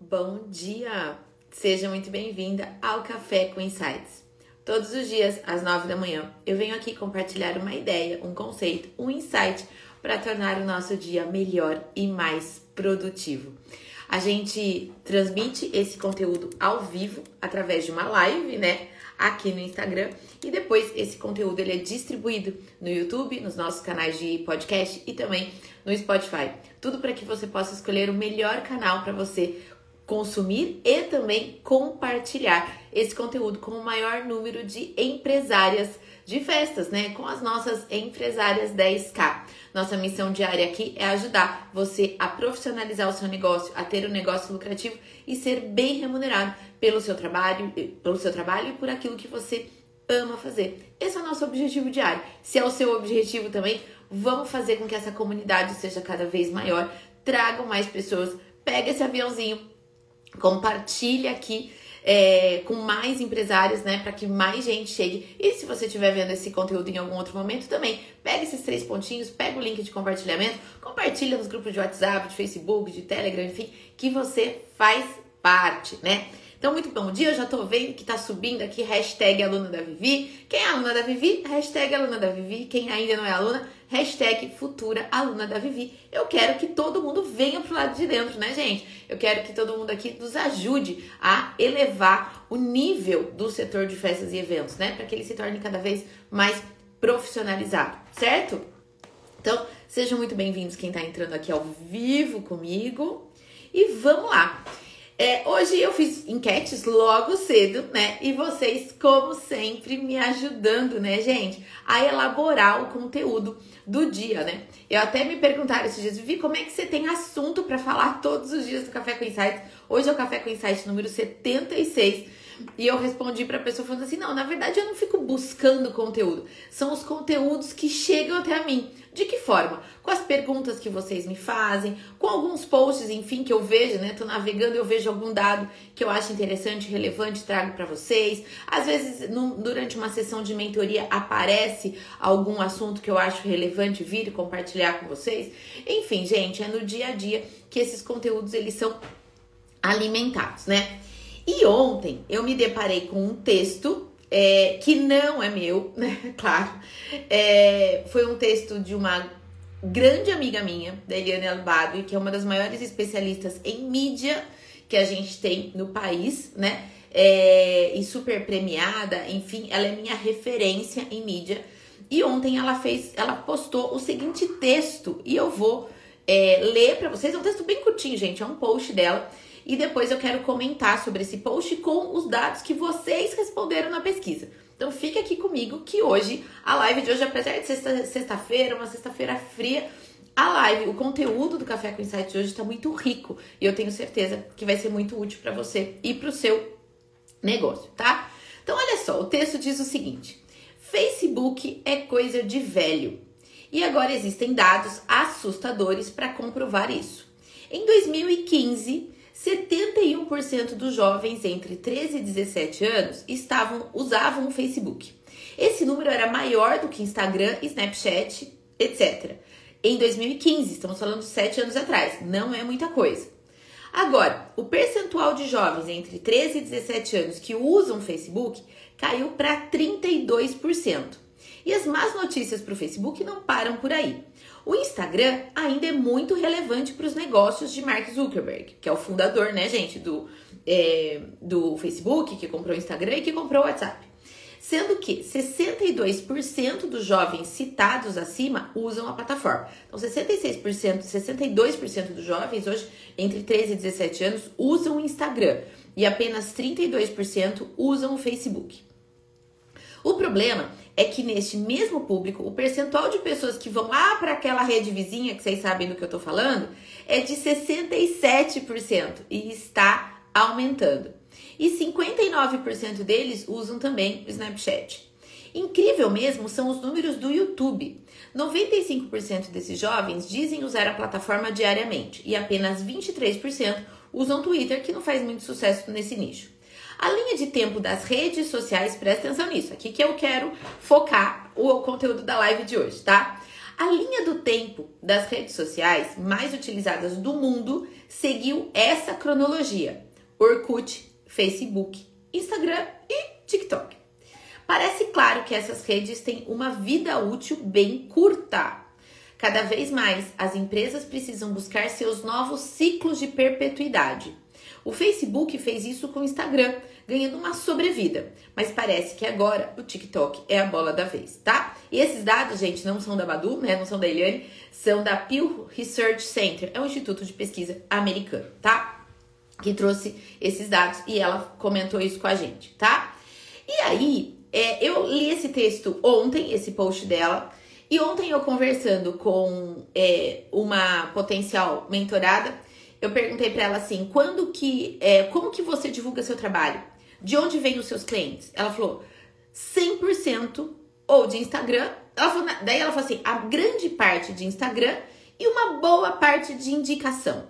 Bom dia! Seja muito bem-vinda ao Café com Insights. Todos os dias, às nove da manhã, eu venho aqui compartilhar uma ideia, um conceito, um insight para tornar o nosso dia melhor e mais produtivo. A gente transmite esse conteúdo ao vivo através de uma live, né? Aqui no Instagram e depois esse conteúdo ele é distribuído no YouTube, nos nossos canais de podcast e também no Spotify. Tudo para que você possa escolher o melhor canal para você consumir e também compartilhar esse conteúdo com o maior número de empresárias de festas, né? Com as nossas empresárias 10K. Nossa missão diária aqui é ajudar você a profissionalizar o seu negócio, a ter um negócio lucrativo e ser bem remunerado pelo seu trabalho, pelo seu trabalho e por aquilo que você ama fazer. Esse é o nosso objetivo diário. Se é o seu objetivo também, vamos fazer com que essa comunidade seja cada vez maior, tragam mais pessoas, pega esse aviãozinho, compartilha aqui é, com mais empresários, né, para que mais gente chegue. E se você estiver vendo esse conteúdo em algum outro momento também, pega esses três pontinhos, pega o link de compartilhamento, compartilha nos grupos de WhatsApp, de Facebook, de Telegram, enfim, que você faz parte, né? Então, muito bom dia. Eu já tô vendo que tá subindo aqui hashtag aluna da Vivi. Quem é aluna da Vivi? Hashtag aluna da Vivi. Quem ainda não é aluna? Hashtag futura aluna da Vivi. Eu quero que todo mundo venha pro lado de dentro, né, gente? Eu quero que todo mundo aqui nos ajude a elevar o nível do setor de festas e eventos, né? Para que ele se torne cada vez mais profissionalizado, certo? Então, sejam muito bem-vindos quem tá entrando aqui ao vivo comigo. E vamos lá! É, hoje eu fiz enquetes logo cedo, né? E vocês, como sempre, me ajudando, né, gente, a elaborar o conteúdo do dia, né? Eu até me perguntaram esses dias, Vivi, como é que você tem assunto para falar todos os dias do Café com Insights? Hoje é o Café com Insights número 76. E eu respondi pra pessoa falando assim: não, na verdade eu não fico buscando conteúdo. São os conteúdos que chegam até mim. De que forma? Com as perguntas que vocês me fazem, com alguns posts, enfim, que eu vejo, né? Tô navegando e eu vejo algum dado que eu acho interessante, relevante, trago para vocês. Às vezes, no, durante uma sessão de mentoria, aparece algum assunto que eu acho relevante vir e compartilhar com vocês. Enfim, gente, é no dia a dia que esses conteúdos eles são alimentados, né? E ontem eu me deparei com um texto é, que não é meu, né? Claro. É, foi um texto de uma grande amiga minha, da Eliane Albado, que é uma das maiores especialistas em mídia que a gente tem no país, né? É, e super premiada, enfim, ela é minha referência em mídia. E ontem ela fez, ela postou o seguinte texto e eu vou é, ler para vocês. É um texto bem curtinho, gente, é um post dela e depois eu quero comentar sobre esse post com os dados que vocês responderam na pesquisa. Então fica aqui comigo que hoje, a live de hoje, apesar de sexta-feira, sexta uma sexta-feira fria, a live, o conteúdo do Café com Insight de hoje está muito rico e eu tenho certeza que vai ser muito útil para você e para o seu negócio, tá? Então olha só, o texto diz o seguinte: Facebook é coisa de velho. E agora existem dados assustadores para comprovar isso. Em 2015, 71% dos jovens entre 13 e 17 anos estavam usavam o Facebook. Esse número era maior do que Instagram, Snapchat, etc. Em 2015, estamos falando de 7 anos atrás, não é muita coisa. Agora, o percentual de jovens entre 13 e 17 anos que usam o Facebook caiu para 32%. E as más notícias para o Facebook não param por aí. O Instagram ainda é muito relevante para os negócios de Mark Zuckerberg, que é o fundador, né, gente, do, é, do Facebook, que comprou o Instagram e que comprou o WhatsApp. Sendo que 62% dos jovens citados acima usam a plataforma. Então, 66%, 62% dos jovens hoje, entre 13 e 17 anos, usam o Instagram e apenas 32% usam o Facebook. O problema é que neste mesmo público, o percentual de pessoas que vão lá para aquela rede vizinha, que vocês sabem do que eu estou falando, é de 67% e está aumentando. E 59% deles usam também o Snapchat. Incrível mesmo são os números do YouTube. 95% desses jovens dizem usar a plataforma diariamente e apenas 23% usam Twitter, que não faz muito sucesso nesse nicho. A linha de tempo das redes sociais, presta atenção nisso, aqui que eu quero focar o conteúdo da live de hoje, tá? A linha do tempo das redes sociais mais utilizadas do mundo seguiu essa cronologia: Orkut, Facebook, Instagram e TikTok. Parece claro que essas redes têm uma vida útil bem curta. Cada vez mais, as empresas precisam buscar seus novos ciclos de perpetuidade. O Facebook fez isso com o Instagram, ganhando uma sobrevida. Mas parece que agora o TikTok é a bola da vez, tá? E esses dados, gente, não são da Badu, né? Não são da Eliane, são da Pew Research Center, é um instituto de pesquisa americano, tá? Que trouxe esses dados e ela comentou isso com a gente, tá? E aí, é, eu li esse texto ontem, esse post dela, e ontem eu conversando com é, uma potencial mentorada, eu perguntei para ela assim, quando que, é, como que você divulga seu trabalho? De onde vêm os seus clientes? Ela falou 100% ou de Instagram. Ela falou, daí ela falou assim, a grande parte de Instagram e uma boa parte de indicação.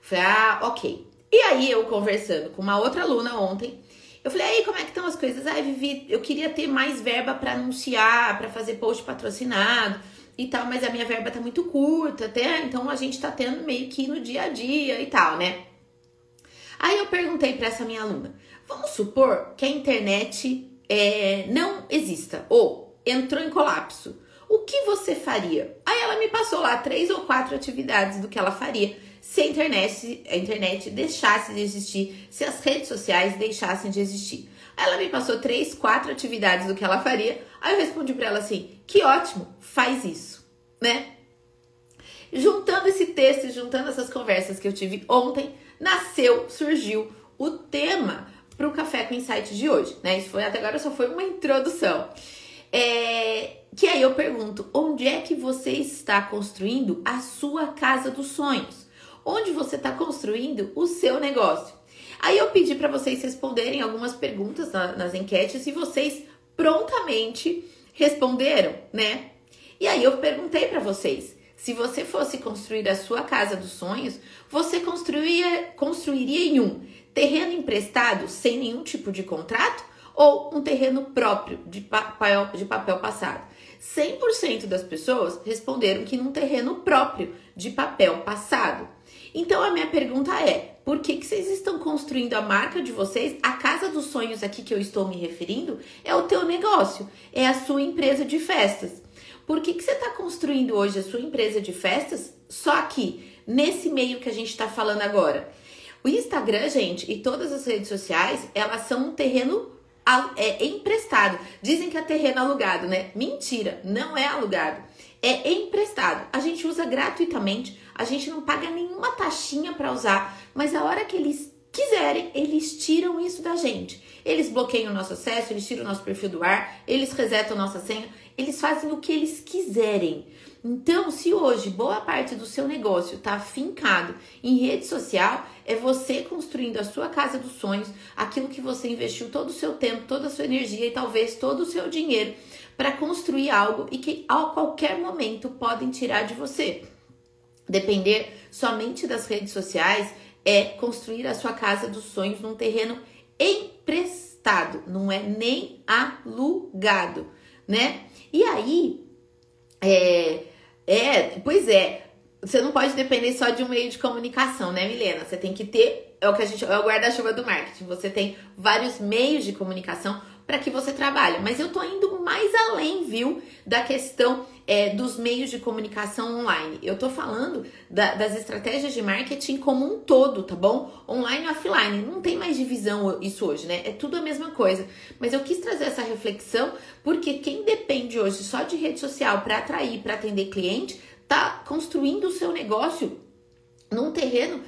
Falei, ah, ok. E aí eu conversando com uma outra aluna ontem, eu falei, aí, como é que estão as coisas? Ai, Vivi, eu queria ter mais verba para anunciar, para fazer post patrocinado e tal, mas a minha verba tá muito curta, até, então a gente tá tendo meio que no dia a dia e tal, né? Aí eu perguntei para essa minha aluna, vamos supor que a internet é, não exista ou entrou em colapso. O que você faria? Aí ela me passou lá três ou quatro atividades do que ela faria se a internet, a internet deixasse de existir, se as redes sociais deixassem de existir. Ela me passou três, quatro atividades do que ela faria. Aí eu respondi para ela assim: que ótimo, faz isso, né? Juntando esse texto, juntando essas conversas que eu tive ontem, nasceu, surgiu o tema para o Café com Insight de hoje, né? Isso foi até agora só foi uma introdução. É, que aí eu pergunto: onde é que você está construindo a sua casa dos sonhos? onde você está construindo o seu negócio. Aí eu pedi para vocês responderem algumas perguntas nas enquetes e vocês prontamente responderam, né? E aí eu perguntei para vocês, se você fosse construir a sua casa dos sonhos, você construiria, construiria em um terreno emprestado sem nenhum tipo de contrato ou um terreno próprio de papel, de papel passado? 100% das pessoas responderam que num terreno próprio de papel passado. Então a minha pergunta é: por que, que vocês estão construindo a marca de vocês? A casa dos sonhos aqui que eu estou me referindo é o teu negócio, é a sua empresa de festas. Por que, que você está construindo hoje a sua empresa de festas só aqui, nesse meio que a gente está falando agora? O Instagram, gente, e todas as redes sociais, elas são um terreno é, emprestado. Dizem que é terreno alugado, né? Mentira, não é alugado. É emprestado. A gente usa gratuitamente a gente não paga nenhuma taxinha para usar, mas a hora que eles quiserem, eles tiram isso da gente. Eles bloqueiam o nosso acesso, eles tiram o nosso perfil do ar, eles resetam nossa senha, eles fazem o que eles quiserem. Então, se hoje boa parte do seu negócio está afincado em rede social, é você construindo a sua casa dos sonhos, aquilo que você investiu todo o seu tempo, toda a sua energia e talvez todo o seu dinheiro para construir algo e que a qualquer momento podem tirar de você. Depender somente das redes sociais é construir a sua casa dos sonhos num terreno emprestado, não é nem alugado, né? E aí, é, é, pois é, você não pode depender só de um meio de comunicação, né, Milena? Você tem que ter, é o que a gente, é o guarda-chuva do marketing. Você tem vários meios de comunicação para que você trabalhe. Mas eu tô indo mais além, viu, da questão é, dos meios de comunicação online. Eu tô falando da, das estratégias de marketing como um todo, tá bom? Online e offline. Não tem mais divisão isso hoje, né? É tudo a mesma coisa. Mas eu quis trazer essa reflexão porque quem depende hoje só de rede social para atrair, para atender cliente, tá construindo o seu negócio num terreno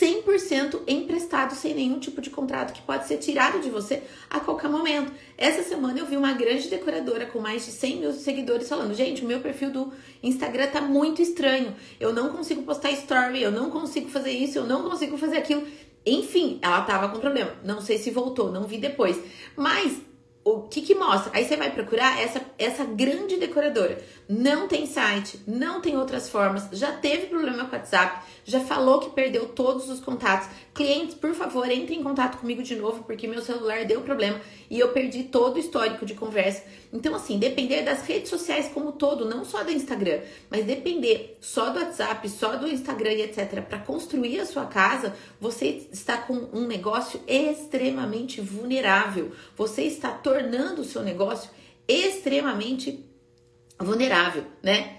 100% emprestado, sem nenhum tipo de contrato que pode ser tirado de você a qualquer momento. Essa semana eu vi uma grande decoradora com mais de 100 mil seguidores falando: gente, o meu perfil do Instagram tá muito estranho. Eu não consigo postar story, eu não consigo fazer isso, eu não consigo fazer aquilo. Enfim, ela tava com problema. Não sei se voltou, não vi depois. Mas o que que mostra? Aí você vai procurar essa, essa grande decoradora. Não tem site, não tem outras formas, já teve problema com o WhatsApp, já falou que perdeu todos os contatos. Clientes, por favor, entrem em contato comigo de novo, porque meu celular deu problema e eu perdi todo o histórico de conversa. Então, assim, depender das redes sociais como todo, não só do Instagram, mas depender só do WhatsApp, só do Instagram e etc., para construir a sua casa, você está com um negócio extremamente vulnerável. Você está tornando o seu negócio extremamente vulnerável, né?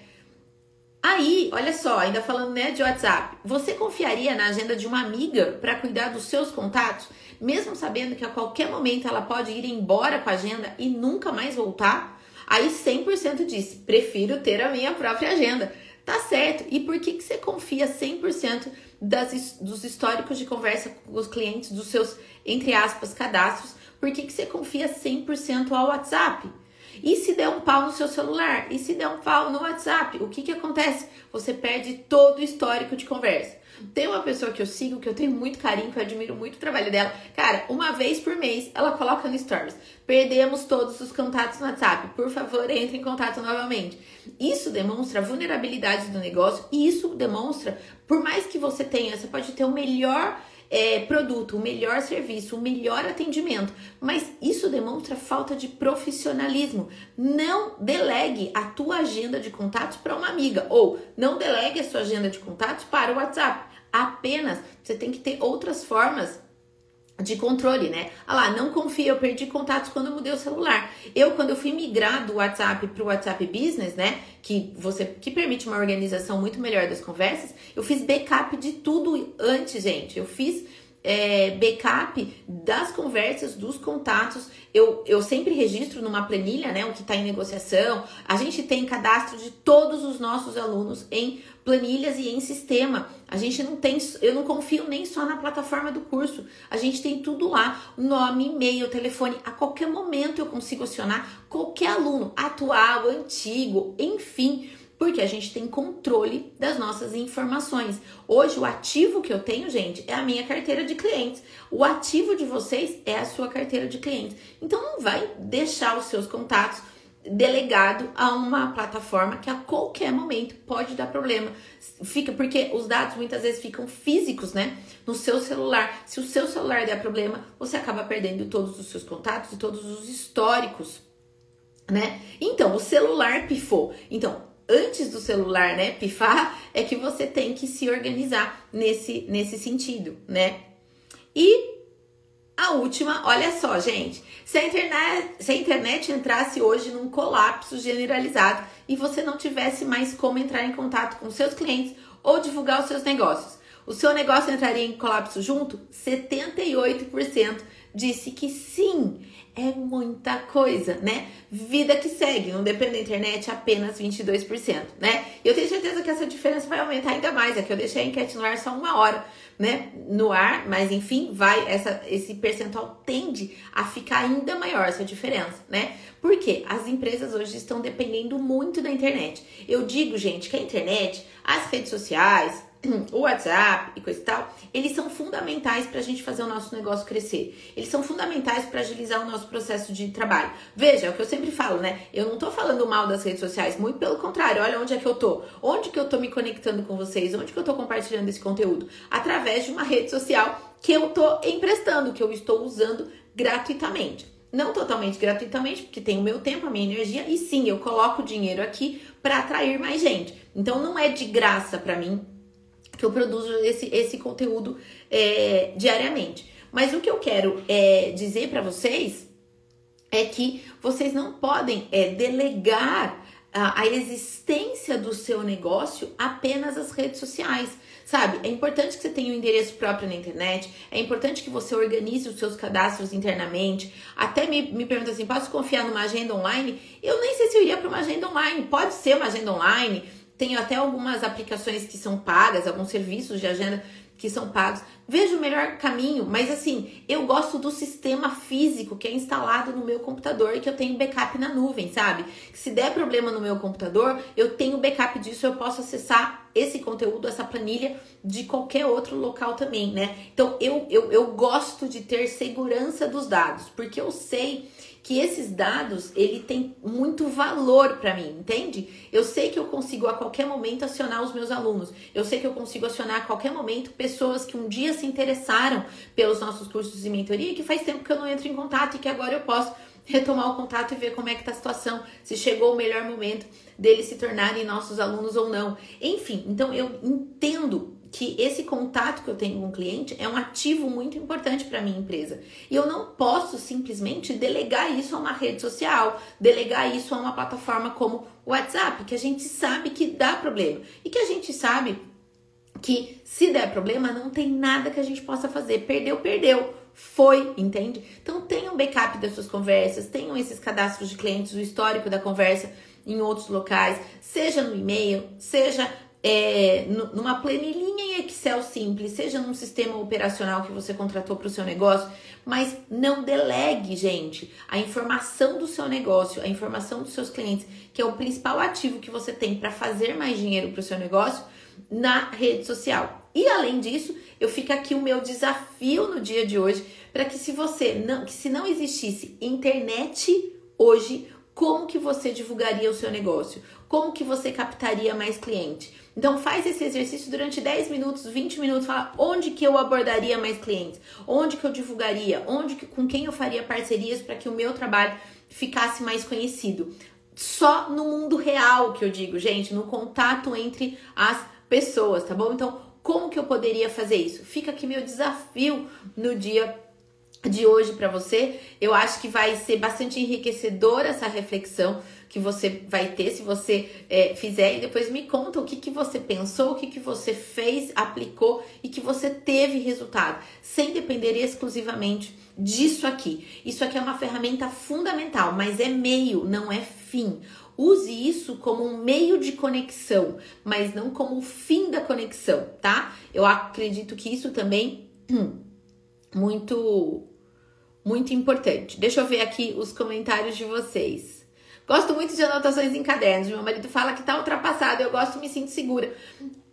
Aí, olha só, ainda falando né, de WhatsApp, você confiaria na agenda de uma amiga para cuidar dos seus contatos, mesmo sabendo que a qualquer momento ela pode ir embora com a agenda e nunca mais voltar? Aí 100% diz: prefiro ter a minha própria agenda. Tá certo. E por que, que você confia 100% das, dos históricos de conversa com os clientes, dos seus, entre aspas, cadastros? Por que, que você confia 100% ao WhatsApp? E se der um pau no seu celular? E se der um pau no WhatsApp? O que que acontece? Você perde todo o histórico de conversa. Tem uma pessoa que eu sigo, que eu tenho muito carinho, que eu admiro muito o trabalho dela. Cara, uma vez por mês ela coloca no Stories. Perdemos todos os contatos no WhatsApp. Por favor, entre em contato novamente. Isso demonstra a vulnerabilidade do negócio e isso demonstra, por mais que você tenha, você pode ter o melhor é, produto, o melhor serviço, o melhor atendimento, mas isso demonstra falta de profissionalismo. Não delegue a tua agenda de contatos para uma amiga ou não delegue a sua agenda de contatos para o WhatsApp. Apenas você tem que ter outras formas de controle, né? Ah lá, não confia, eu perdi contatos quando eu mudei o celular. Eu, quando eu fui migrar do WhatsApp para o WhatsApp Business, né? Que você que permite uma organização muito melhor das conversas, eu fiz backup de tudo antes, gente. Eu fiz é, backup das conversas, dos contatos. Eu, eu sempre registro numa planilha, né, o que está em negociação. A gente tem cadastro de todos os nossos alunos em planilhas e em sistema. A gente não tem, eu não confio nem só na plataforma do curso. A gente tem tudo lá, nome, e-mail, telefone. A qualquer momento eu consigo acionar qualquer aluno, atual, antigo, enfim porque a gente tem controle das nossas informações. Hoje, o ativo que eu tenho, gente, é a minha carteira de clientes. O ativo de vocês é a sua carteira de clientes. Então, não vai deixar os seus contatos delegado a uma plataforma que a qualquer momento pode dar problema. Fica porque os dados muitas vezes ficam físicos, né, no seu celular. Se o seu celular der problema, você acaba perdendo todos os seus contatos e todos os históricos, né? Então, o celular pifou. Então, antes do celular, né, pifar, é que você tem que se organizar nesse, nesse sentido, né? E a última, olha só, gente, se a, internet, se a internet entrasse hoje num colapso generalizado e você não tivesse mais como entrar em contato com seus clientes ou divulgar os seus negócios, o seu negócio entraria em colapso junto? 78% disse que sim é muita coisa, né? Vida que segue, não depende da internet, apenas 22%, né? Eu tenho certeza que essa diferença vai aumentar ainda mais, é que eu deixei a enquete no ar só uma hora, né? No ar, mas enfim, vai, essa, esse percentual tende a ficar ainda maior, essa diferença, né? Porque as empresas hoje estão dependendo muito da internet. Eu digo, gente, que a internet, as redes sociais, o WhatsApp e coisa e tal, eles são fundamentais para a gente fazer o nosso negócio crescer. Eles são fundamentais para agilizar o nosso processo de trabalho. Veja, é o que eu sempre falo, né? Eu não tô falando mal das redes sociais, muito pelo contrário. Olha onde é que eu tô. Onde que eu tô me conectando com vocês? Onde que eu tô compartilhando esse conteúdo? Através de uma rede social que eu tô emprestando, que eu estou usando gratuitamente. Não totalmente gratuitamente, porque tem o meu tempo, a minha energia, e sim, eu coloco dinheiro aqui para atrair mais gente. Então não é de graça para mim que eu produzo esse, esse conteúdo é, diariamente. Mas o que eu quero é, dizer para vocês é que vocês não podem é, delegar a, a, existência do seu negócio apenas às redes sociais. Sabe, é importante que você tenha um endereço próprio na internet, é importante que você organize os seus cadastros internamente. Até me, me pergunta assim: posso confiar numa agenda online? Eu nem sei se eu iria para uma agenda online, pode ser uma agenda online, tenho até algumas aplicações que são pagas, alguns serviços de agenda que são pagos. Vejo o melhor caminho, mas assim, eu gosto do sistema físico que é instalado no meu computador e que eu tenho backup na nuvem, sabe? Se der problema no meu computador, eu tenho backup disso, eu posso acessar esse conteúdo, essa planilha de qualquer outro local também, né? Então eu, eu, eu gosto de ter segurança dos dados, porque eu sei que esses dados, ele tem muito valor para mim, entende? Eu sei que eu consigo a qualquer momento acionar os meus alunos. Eu sei que eu consigo acionar a qualquer momento pessoas que um dia se interessaram pelos nossos cursos de mentoria, que faz tempo que eu não entro em contato e que agora eu posso retomar o contato e ver como é que tá a situação, se chegou o melhor momento deles se tornarem nossos alunos ou não. Enfim, então eu entendo que esse contato que eu tenho com o cliente é um ativo muito importante para minha empresa. E eu não posso simplesmente delegar isso a uma rede social, delegar isso a uma plataforma como o WhatsApp, que a gente sabe que dá problema e que a gente sabe que se der problema não tem nada que a gente possa fazer. Perdeu, perdeu foi, entende? Então tenham backup das suas conversas, tenham esses cadastros de clientes, o histórico da conversa em outros locais, seja no e-mail, seja é, numa planilhinha em Excel simples, seja num sistema operacional que você contratou para o seu negócio, mas não delegue, gente, a informação do seu negócio, a informação dos seus clientes, que é o principal ativo que você tem para fazer mais dinheiro para o seu negócio, na rede social. E além disso, eu fico aqui o meu desafio no dia de hoje para que se você não, que se não existisse internet hoje, como que você divulgaria o seu negócio? Como que você captaria mais cliente? Então faz esse exercício durante 10 minutos, 20 minutos, fala onde que eu abordaria mais clientes, onde que eu divulgaria, onde que, com quem eu faria parcerias para que o meu trabalho ficasse mais conhecido. Só no mundo real que eu digo, gente, no contato entre as pessoas, tá bom? Então, como que eu poderia fazer isso? Fica aqui meu desafio no dia de hoje para você. Eu acho que vai ser bastante enriquecedora essa reflexão que você vai ter se você é, fizer e depois me conta o que, que você pensou, o que, que você fez, aplicou e que você teve resultado, sem depender exclusivamente disso aqui. Isso aqui é uma ferramenta fundamental, mas é meio, não é fim. Use isso como um meio de conexão, mas não como o fim da conexão, tá? Eu acredito que isso também muito muito importante. Deixa eu ver aqui os comentários de vocês. Gosto muito de anotações em cadernos. Meu marido fala que tá ultrapassado, eu gosto, me sinto segura.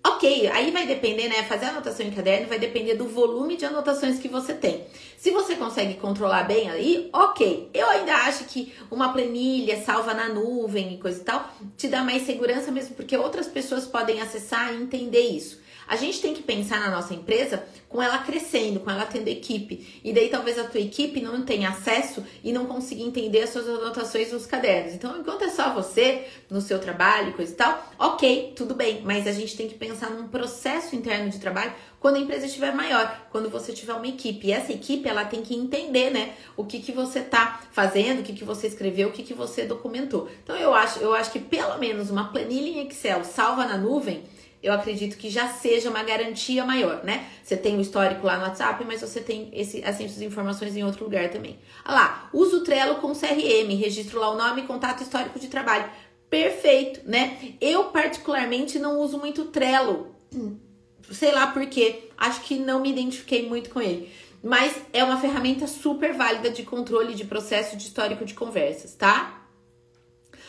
Ok, aí vai depender, né? Fazer anotação em caderno vai depender do volume de anotações que você tem. Se você consegue controlar bem aí, ok. Eu ainda acho que uma planilha salva na nuvem e coisa e tal te dá mais segurança mesmo, porque outras pessoas podem acessar e entender isso. A gente tem que pensar na nossa empresa com ela crescendo, com ela tendo equipe. E daí talvez a tua equipe não tenha acesso e não consiga entender as suas anotações nos cadernos. Então, enquanto é só você, no seu trabalho, coisa e tal, ok, tudo bem. Mas a gente tem que pensar num processo interno de trabalho quando a empresa estiver maior, quando você tiver uma equipe. E essa equipe, ela tem que entender, né, o que, que você tá fazendo, o que, que você escreveu, o que, que você documentou. Então, eu acho, eu acho que pelo menos uma planilha em Excel salva na nuvem eu acredito que já seja uma garantia maior, né? Você tem o histórico lá no WhatsApp, mas você tem esse, assim, essas informações em outro lugar também. Olha lá, usa o Trello com CRM, registro lá o nome contato histórico de trabalho. Perfeito, né? Eu particularmente não uso muito Trello. Sei lá por quê. Acho que não me identifiquei muito com ele. Mas é uma ferramenta super válida de controle de processo de histórico de conversas, tá?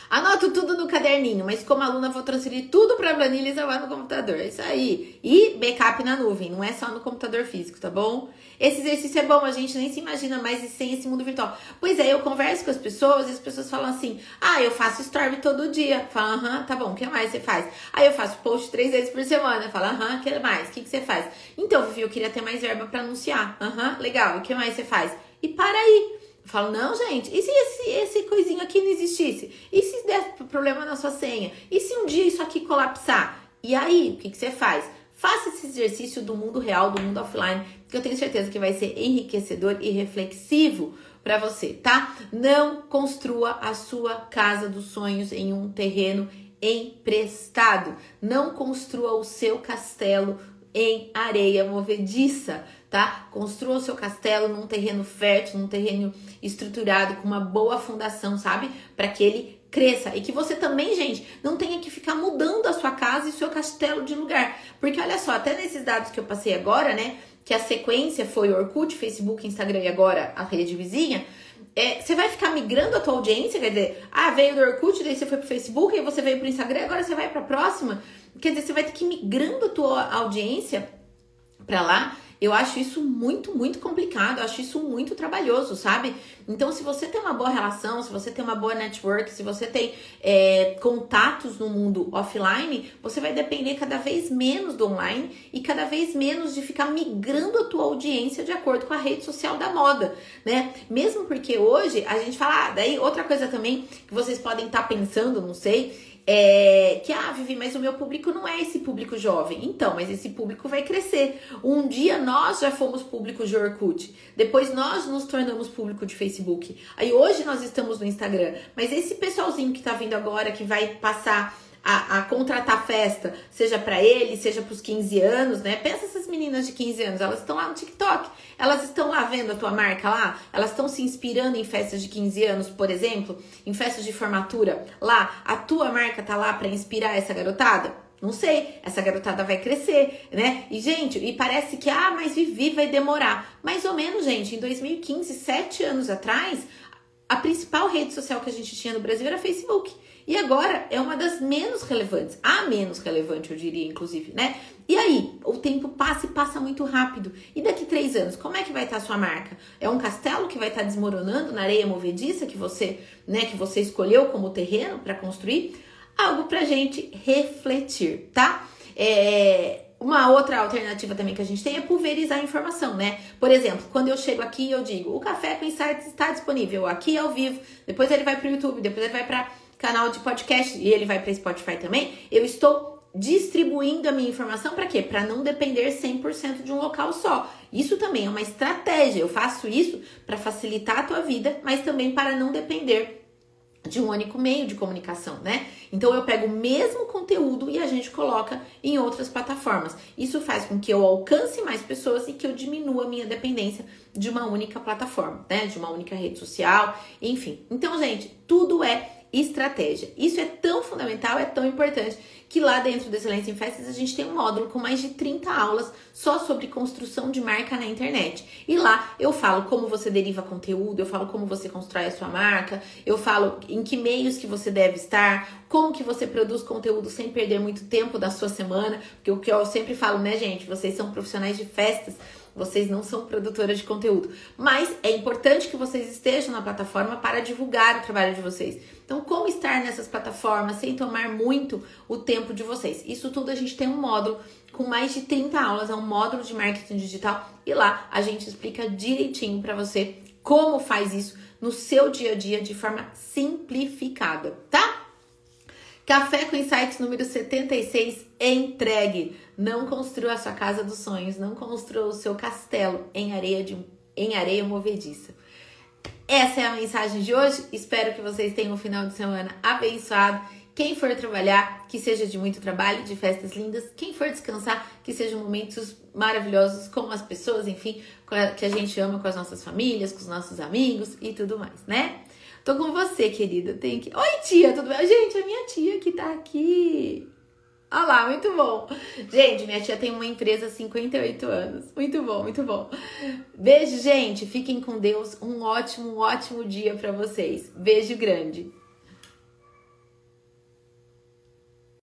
Anoto tudo no caderninho, mas como aluna vou transferir tudo para a planilha e no computador. É isso aí. E backup na nuvem, não é só no computador físico, tá bom? Esse exercício é bom, a gente nem se imagina mais sem esse mundo virtual. Pois é, eu converso com as pessoas e as pessoas falam assim: ah, eu faço story todo dia. Fala, aham, tá bom, o que mais você faz? Aí eu faço post três vezes por semana. Fala, aham, o que mais? O que, que você faz? Então, Vivi, eu queria ter mais verba para anunciar. Aham, legal, o que mais você faz? E para aí. Falo, não, gente, e se esse, esse coisinho aqui não existisse? E se der problema na sua senha? E se um dia isso aqui colapsar? E aí, o que, que você faz? Faça esse exercício do mundo real, do mundo offline, que eu tenho certeza que vai ser enriquecedor e reflexivo para você, tá? Não construa a sua casa dos sonhos em um terreno emprestado. Não construa o seu castelo em areia movediça tá? Construa o seu castelo num terreno fértil, num terreno estruturado, com uma boa fundação, sabe? Para que ele cresça. E que você também, gente, não tenha que ficar mudando a sua casa e seu castelo de lugar. Porque olha só, até nesses dados que eu passei agora, né? Que a sequência foi Orkut, Facebook, Instagram e agora a rede vizinha. É, você vai ficar migrando a tua audiência, quer dizer, ah, veio do Orkut, daí você foi pro Facebook, aí você veio pro Instagram, agora você vai pra próxima. Quer dizer, você vai ter que ir migrando a tua audiência para lá Eu acho isso muito, muito complicado, eu acho isso muito trabalhoso, sabe? Então, se você tem uma boa relação, se você tem uma boa network, se você tem é, contatos no mundo offline, você vai depender cada vez menos do online e cada vez menos de ficar migrando a tua audiência de acordo com a rede social da moda, né? Mesmo porque hoje a gente fala, ah, daí outra coisa também que vocês podem estar tá pensando, não sei, é, que, ah, Vivi, mas o meu público não é esse público jovem. Então, mas esse público vai crescer. Um dia nós já fomos público de Orkut, depois nós nos tornamos público de Facebook. Aí hoje nós estamos no Instagram, mas esse pessoalzinho que tá vindo agora, que vai passar a, a contratar festa, seja para ele, seja para os 15 anos, né? Pensa essas meninas de 15 anos, elas estão lá no TikTok, elas estão lá vendo a tua marca lá, elas estão se inspirando em festas de 15 anos, por exemplo, em festas de formatura, lá, a tua marca tá lá para inspirar essa garotada? Não sei, essa garotada vai crescer, né? E, gente, e parece que, ah, mas Vivi vai demorar. Mais ou menos, gente, em 2015, sete anos atrás, a principal rede social que a gente tinha no Brasil era Facebook. E agora é uma das menos relevantes, a menos relevante, eu diria, inclusive, né? E aí, o tempo passa e passa muito rápido. E daqui três anos, como é que vai estar a sua marca? É um castelo que vai estar desmoronando na areia movediça que você, né, que você escolheu como terreno para construir? Algo pra gente refletir, tá? É, uma outra alternativa também que a gente tem é pulverizar a informação, né? Por exemplo, quando eu chego aqui eu digo, o Café com Insights está disponível aqui ao vivo, depois ele vai para o YouTube, depois ele vai para canal de podcast e ele vai para Spotify também, eu estou distribuindo a minha informação para quê? Para não depender 100% de um local só. Isso também é uma estratégia. Eu faço isso para facilitar a tua vida, mas também para não depender de um único meio de comunicação, né? Então eu pego o mesmo conteúdo e a gente coloca em outras plataformas. Isso faz com que eu alcance mais pessoas e que eu diminua a minha dependência de uma única plataforma, né? De uma única rede social, enfim. Então, gente, tudo é estratégia. Isso é tão fundamental, é tão importante que lá dentro do Excelência em Festas a gente tem um módulo com mais de 30 aulas só sobre construção de marca na internet. E lá eu falo como você deriva conteúdo, eu falo como você constrói a sua marca, eu falo em que meios que você deve estar, como que você produz conteúdo sem perder muito tempo da sua semana, porque o que eu sempre falo, né, gente, vocês são profissionais de festas, vocês não são produtoras de conteúdo, mas é importante que vocês estejam na plataforma para divulgar o trabalho de vocês. Então, como estar nessas plataformas sem tomar muito o tempo de vocês? Isso tudo a gente tem um módulo com mais de 30 aulas, é um módulo de marketing digital e lá a gente explica direitinho para você como faz isso no seu dia a dia de forma simplificada, tá? Café com Insights número 76 entregue. Não construa a sua casa dos sonhos, não construa o seu castelo em areia, de, em areia movediça. Essa é a mensagem de hoje. Espero que vocês tenham um final de semana abençoado. Quem for trabalhar, que seja de muito trabalho, de festas lindas. Quem for descansar, que sejam momentos maravilhosos com as pessoas, enfim, que a gente ama com as nossas famílias, com os nossos amigos e tudo mais, né? Tô com você, querida. Tem que. Oi, tia, tudo bem? Gente, a minha tia que tá aqui. Olha lá, muito bom. Gente, minha tia tem uma empresa há 58 anos. Muito bom, muito bom. Beijo, gente. Fiquem com Deus. Um ótimo, ótimo dia para vocês. Beijo grande.